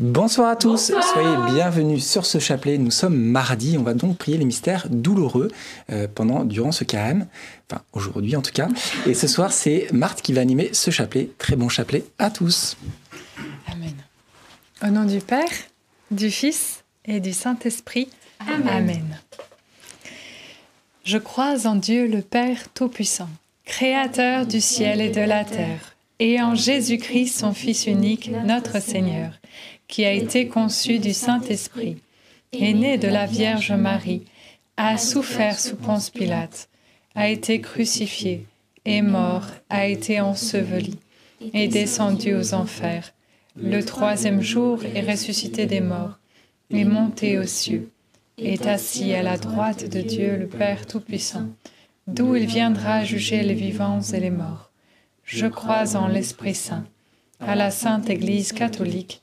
Bonsoir à tous, soyez bienvenus sur ce chapelet. Nous sommes mardi, on va donc prier les mystères douloureux euh, pendant durant ce carême, enfin aujourd'hui en tout cas. Et ce soir, c'est Marthe qui va animer ce chapelet. Très bon chapelet à tous. Amen. Au nom du Père, du Fils et du Saint-Esprit. Amen. Amen. Je crois en Dieu le Père Tout-Puissant, Créateur du ciel et de la terre, et en Jésus-Christ, son Fils unique, notre Seigneur qui a été conçu du Saint-Esprit, est né de la Vierge Marie, a souffert sous Ponce Pilate, a été crucifié, est mort, a été enseveli, est descendu aux enfers. Le troisième jour est ressuscité des morts, est monté aux cieux, est assis à la droite de Dieu le Père Tout-Puissant, d'où il viendra juger les vivants et les morts. Je crois en l'Esprit Saint, à la Sainte Église catholique,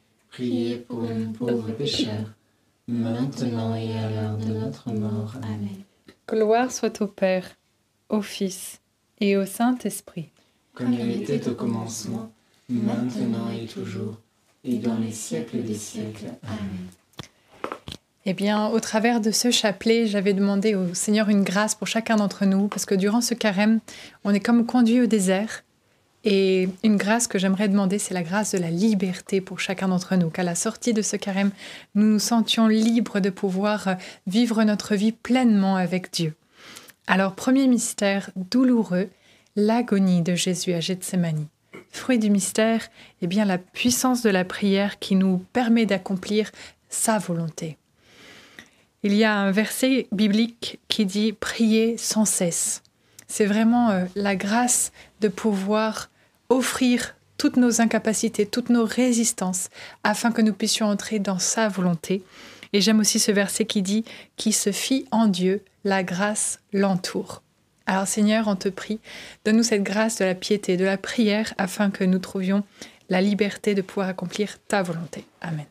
Priez pour nous pauvres pécheurs, maintenant et à l'heure de notre mort. Amen. Gloire soit au Père, au Fils et au Saint-Esprit. Comme il était au commencement, maintenant et toujours, et dans les siècles des siècles. Amen. Eh bien, au travers de ce chapelet, j'avais demandé au Seigneur une grâce pour chacun d'entre nous, parce que durant ce carême, on est comme conduit au désert, et une grâce que j'aimerais demander, c'est la grâce de la liberté pour chacun d'entre nous, qu'à la sortie de ce carême, nous nous sentions libres de pouvoir vivre notre vie pleinement avec Dieu. Alors, premier mystère douloureux, l'agonie de Jésus à Gethsemane. Fruit du mystère, eh bien la puissance de la prière qui nous permet d'accomplir sa volonté. Il y a un verset biblique qui dit prier sans cesse. C'est vraiment euh, la grâce de pouvoir offrir toutes nos incapacités, toutes nos résistances, afin que nous puissions entrer dans sa volonté. Et j'aime aussi ce verset qui dit Qui se fie en Dieu, la grâce l'entoure. Alors Seigneur, on te prie, donne-nous cette grâce de la piété, de la prière, afin que nous trouvions la liberté de pouvoir accomplir ta volonté. Amen.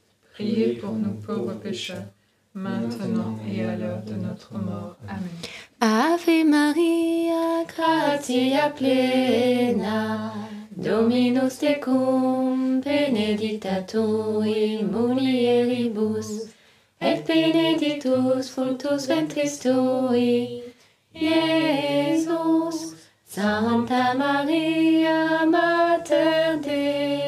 priez pour nous pauvres pécheurs, maintenant et à l'heure de notre mort. Amen. Ave Maria, gratia plena, Dominus tecum, benedicta tui mulieribus, et benedictus fructus ventris tui, Iesus. Santa Maria, Mater Dei,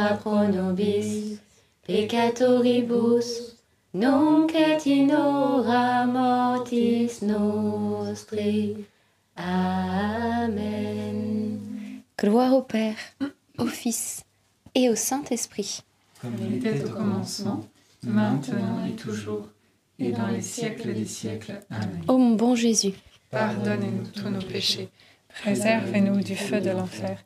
ora pro nobis peccatoribus, nunc et in hora mortis nostri. Amen. Gloire au Père, au Fils et au Saint-Esprit. Comme il était au commencement, maintenant et toujours, et dans les siècles des siècles. Amen. Ô mon bon Jésus, Pardonnez-nous tous nos péchés, préservez-nous du feu de l'enfer,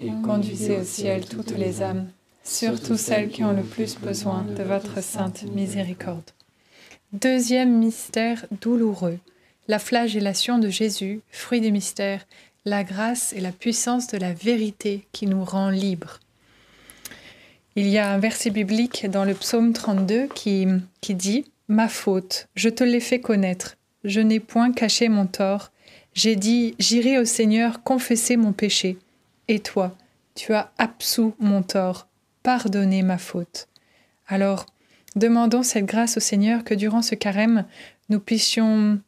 et conduisez au ciel toutes les âmes, surtout celles qui ont le plus besoin de votre sainte miséricorde. Deuxième mystère douloureux, la flagellation de Jésus, fruit du mystère, la grâce et la puissance de la vérité qui nous rend libres. Il y a un verset biblique dans le psaume 32 qui, qui dit Ma faute, je te l'ai fait connaître, je n'ai point caché mon tort. J'ai dit, j'irai au Seigneur confesser mon péché. Et toi, tu as absous mon tort, pardonné ma faute. Alors, demandons cette grâce au Seigneur que durant ce carême, nous puissions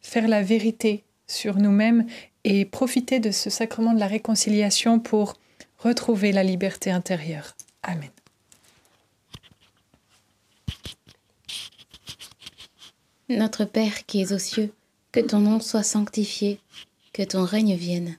faire la vérité sur nous-mêmes et profiter de ce sacrement de la réconciliation pour retrouver la liberté intérieure. Amen. Notre Père qui es aux cieux, que ton nom soit sanctifié, que ton règne vienne,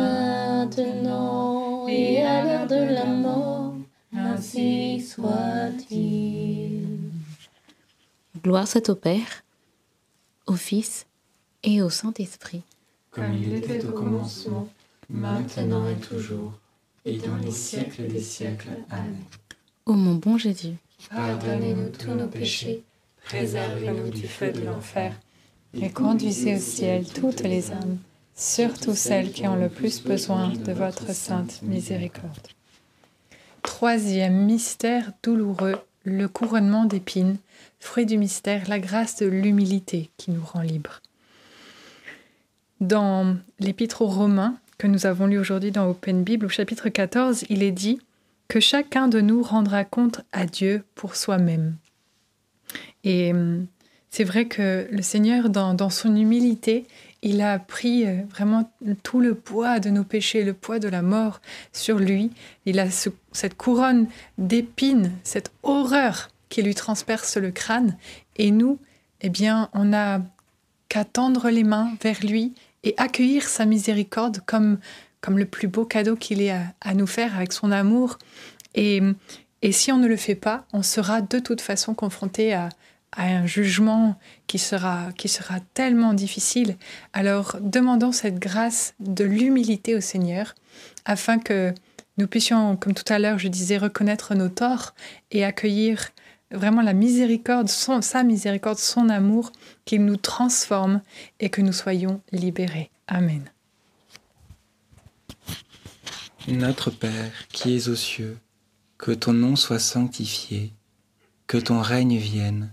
maintenant et à l'heure de la mort, ainsi soit-il. Gloire soit au Père, au Fils et au Saint-Esprit. Comme il était au commencement, maintenant et toujours, et dans les siècles des siècles. Amen. Ô mon bon Jésus, Pardonnez-nous tous nos péchés, préservez-nous du feu de l'enfer, Et conduisez au ciel toutes les âmes, surtout celles qui ont le plus besoin de votre sainte miséricorde. Troisième mystère douloureux, le couronnement d'épines, fruit du mystère, la grâce de l'humilité qui nous rend libres. Dans l'épître aux Romains que nous avons lu aujourd'hui dans Open Bible, au chapitre 14, il est dit que chacun de nous rendra compte à Dieu pour soi-même. Et hum, c'est vrai que le Seigneur, dans, dans son humilité, il a pris euh, vraiment tout le poids de nos péchés, le poids de la mort sur lui. Il a ce- cette couronne d'épines, cette horreur qui lui transperce le crâne. Et nous, eh bien, on n'a qu'à tendre les mains vers lui et accueillir sa miséricorde comme, comme le plus beau cadeau qu'il ait à, à nous faire avec son amour. Et, et si on ne le fait pas, on sera de toute façon confronté à, à un jugement qui sera, qui sera tellement difficile. Alors demandons cette grâce de l'humilité au Seigneur afin que nous puissions, comme tout à l'heure je disais, reconnaître nos torts et accueillir vraiment la miséricorde, sa miséricorde, son amour, qu'il nous transforme et que nous soyons libérés. Amen. Notre Père qui es aux cieux, que ton nom soit sanctifié, que ton règne vienne,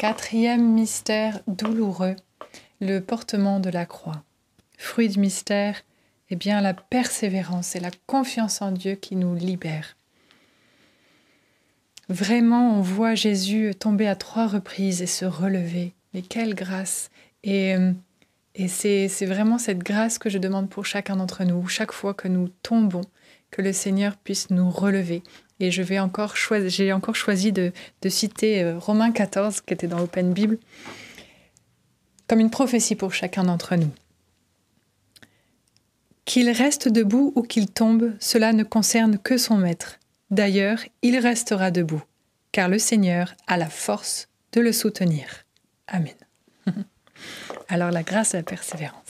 Quatrième mystère douloureux, le portement de la croix. Fruit du mystère, eh bien la persévérance et la confiance en Dieu qui nous libère. Vraiment, on voit Jésus tomber à trois reprises et se relever. Mais quelle grâce Et, euh, et c'est c'est vraiment cette grâce que je demande pour chacun d'entre nous, chaque fois que nous tombons, que le Seigneur puisse nous relever. Et j'ai encore choisi de, de citer euh, Romains 14, qui était dans Open Bible, comme une prophétie pour chacun d'entre nous. Qu'il reste debout ou qu'il tombe, cela ne concerne que son maître. D'ailleurs, il restera debout, car le Seigneur a la force de le soutenir. Amen. Alors la grâce et la persévérance.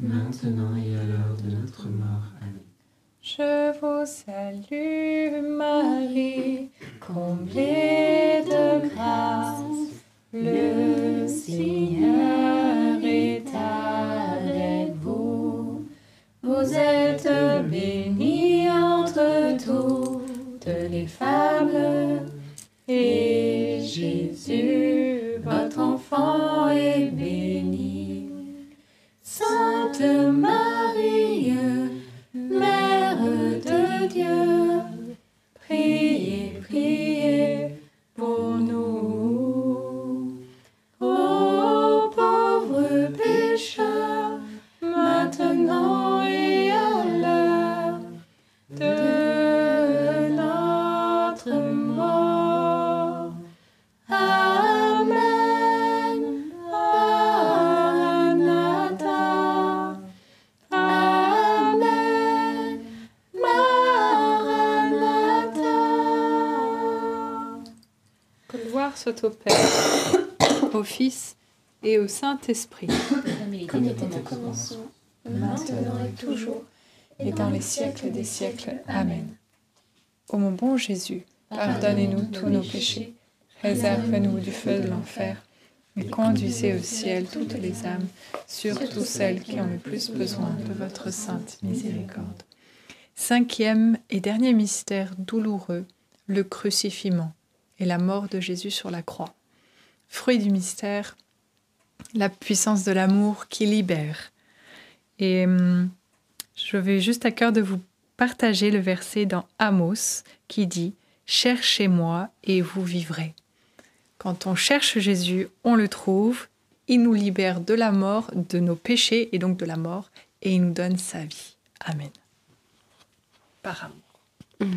maintenant et à l'heure de notre mort. Amen. Je vous salue Marie, comblée de grâce, le Seigneur est avec vous. Vous êtes bénie entre toutes les femmes, et au Père, au Fils et au Saint-Esprit, Comme il était au commencement, maintenant et toujours, et dans les siècles des siècles. Amen. Ô mon bon Jésus, pardonnez-nous tous nos péchés, réservez-nous du feu de l'enfer, et conduisez au ciel toutes les âmes, surtout celles qui ont le plus besoin de votre sainte miséricorde. Cinquième et dernier mystère douloureux, le crucifiement et la mort de Jésus sur la croix. Fruit du mystère, la puissance de l'amour qui libère. Et hum, je vais juste à cœur de vous partager le verset dans Amos qui dit Cherchez-moi et vous vivrez. Quand on cherche Jésus, on le trouve, il nous libère de la mort, de nos péchés et donc de la mort, et il nous donne sa vie. Amen. Par amour.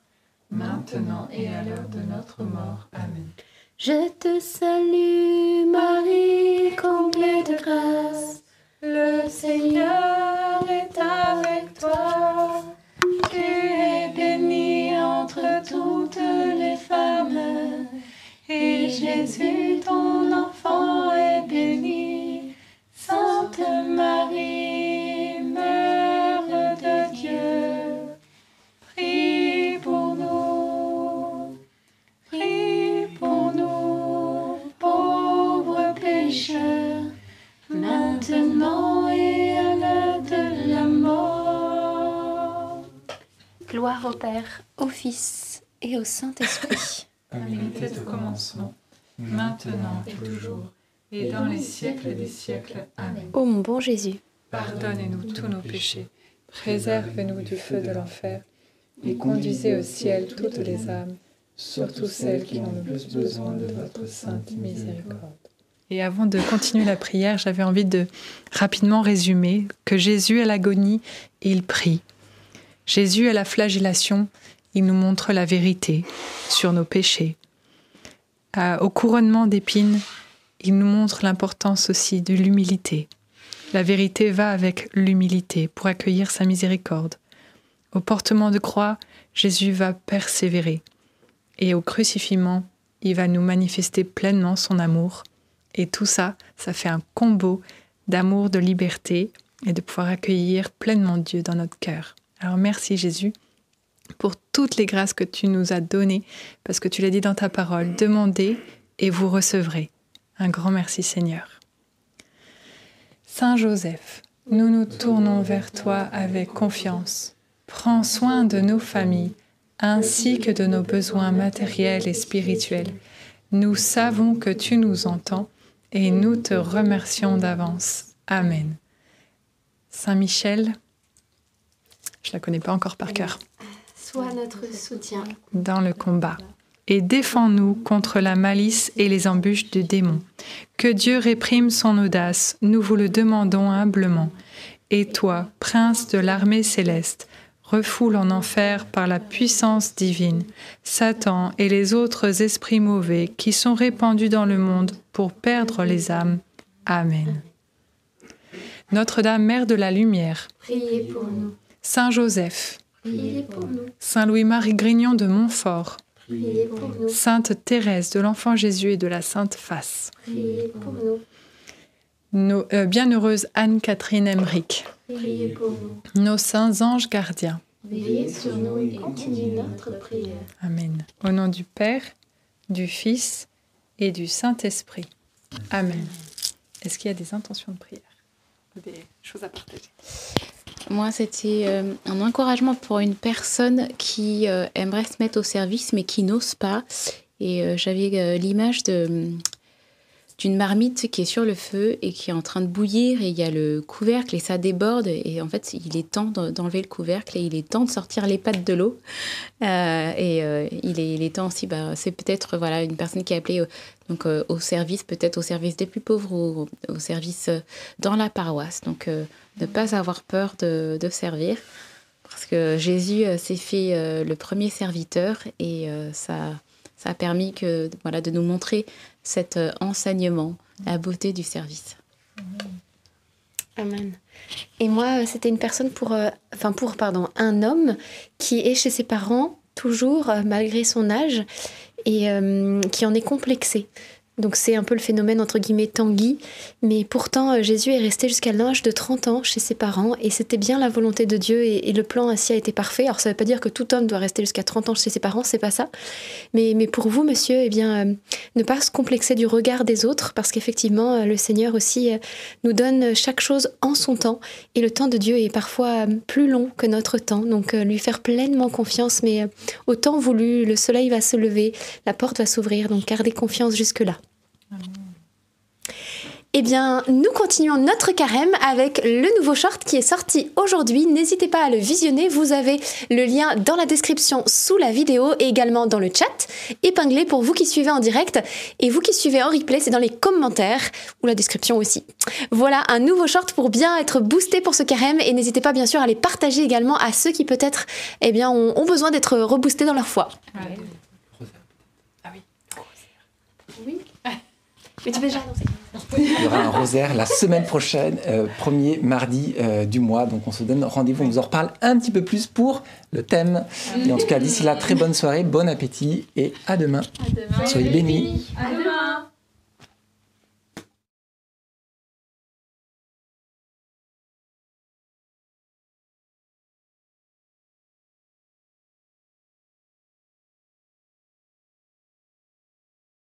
maintenant et à l'heure de notre mort. Amen. Je te salue Marie, comblée de grâce, le Seigneur est avec toi. Tu es bénie entre toutes les femmes, et Jésus, ton enfant, est béni. Sainte Marie, Gloire au Père, au Fils et au Saint-Esprit. Comme il était au commencement, maintenant et toujours, et dans les siècles des siècles. Amen. Ô mon bon Jésus, Pardonnez-nous tous nos péchés, préservez-nous du feu de l'enfer, et conduisez au ciel toutes les âmes, surtout celles qui ont le plus besoin de votre sainte miséricorde. Et avant de continuer la prière, j'avais envie de rapidement résumer que Jésus à l'agonie, il prie. Jésus à la flagellation, il nous montre la vérité sur nos péchés. Au couronnement d'épines, il nous montre l'importance aussi de l'humilité. La vérité va avec l'humilité pour accueillir sa miséricorde. Au portement de croix, Jésus va persévérer. Et au crucifiement, il va nous manifester pleinement son amour. Et tout ça, ça fait un combo d'amour, de liberté et de pouvoir accueillir pleinement Dieu dans notre cœur. Alors merci Jésus pour toutes les grâces que tu nous as données, parce que tu l'as dit dans ta parole, demandez et vous recevrez. Un grand merci Seigneur. Saint Joseph, nous nous tournons vers toi avec confiance. Prends soin de nos familles, ainsi que de nos besoins matériels et spirituels. Nous savons que tu nous entends et nous te remercions d'avance. Amen. Saint Michel, je la connais pas encore par cœur, sois notre soutien. dans le combat. Et défends-nous contre la malice et les embûches du démon. Que Dieu réprime son audace, nous vous le demandons humblement. Et toi, prince de l'armée céleste, refoule en enfer par la puissance divine Satan et les autres esprits mauvais qui sont répandus dans le monde pour perdre les âmes. Amen. Notre-Dame, Mère de la Lumière, Priez pour nous. Saint Joseph, Priez pour nous. Saint Louis-Marie Grignon de Montfort, Priez pour nous. Sainte Thérèse de l'Enfant Jésus et de la Sainte Face, Priez pour nous. nos euh, bienheureuses Anne-Catherine Emmerich, Priez pour nous. nos saints anges gardiens. Veillez sur nous et continuez notre prière. Amen. Au nom du Père, du Fils et du Saint-Esprit. Amen. Est-ce qu'il y a des intentions de prière? Des choses à partager? Moi, c'était euh, un encouragement pour une personne qui euh, aimerait se mettre au service mais qui n'ose pas. Et euh, j'avais l'image de d'une marmite qui est sur le feu et qui est en train de bouillir et il y a le couvercle et ça déborde et en fait il est temps d'enlever le couvercle et il est temps de sortir les pattes de l'eau. Euh, et euh, il, est, temps aussi bah, c'est peut-être voilà une personne qui est appelée euh, donc au service peut-être au service des plus pauvres ou au, service dans la paroisse. Donc ne pas avoir peur de, de servir parce que Jésus s'est fait le premier serviteur et ça ça a permis que, voilà, de nous montrer cet euh, enseignement, la beauté du service. Amen. Et moi, euh, c'était une personne pour, euh, enfin pour, pardon, un homme qui est chez ses parents toujours, malgré son âge, et qui en est complexé. Donc c'est un peu le phénomène entre guillemets Tanguy, mais pourtant euh, Jésus est resté jusqu'à l'âge de 30 ans chez ses parents et c'était bien la volonté de Dieu et, le plan ainsi a été parfait. Alors ça ne veut pas dire que tout homme doit rester jusqu'à 30 ans chez ses parents, c'est pas ça. Mais, mais pour vous, monsieur, eh bien, euh, ne pas se complexer du regard des autres parce qu'effectivement euh, le Seigneur aussi nous donne chaque chose en son temps et le temps de Dieu est parfois plus long que notre temps. Donc lui faire pleinement confiance, mais au temps voulu, le soleil va se lever, la porte va s'ouvrir, donc gardez confiance jusque-là. Eh bien, nous continuons notre carême avec le nouveau short qui est sorti aujourd'hui. N'hésitez pas à le visionner. Vous avez le lien dans la description sous la vidéo et également dans le chat, épinglé pour vous qui suivez en direct. Et vous qui suivez en replay, c'est dans les commentaires ou la description aussi. Voilà un nouveau short pour bien être boosté pour ce carême. Et n'hésitez pas bien sûr à les partager également à ceux qui peut-être eh bien, ont, besoin d'être reboostés dans leur foi. Ah oui. Oui. Mais tu peux déjà annoncer. Il y aura un rosaire la semaine prochaine, euh, premier mardi euh, du mois. Donc on se donne rendez-vous, on vous en reparle un petit peu plus pour le thème. Et en tout cas, d'ici là, très bonne soirée, bon appétit et à demain. À demain. Soyez bénis. À demain.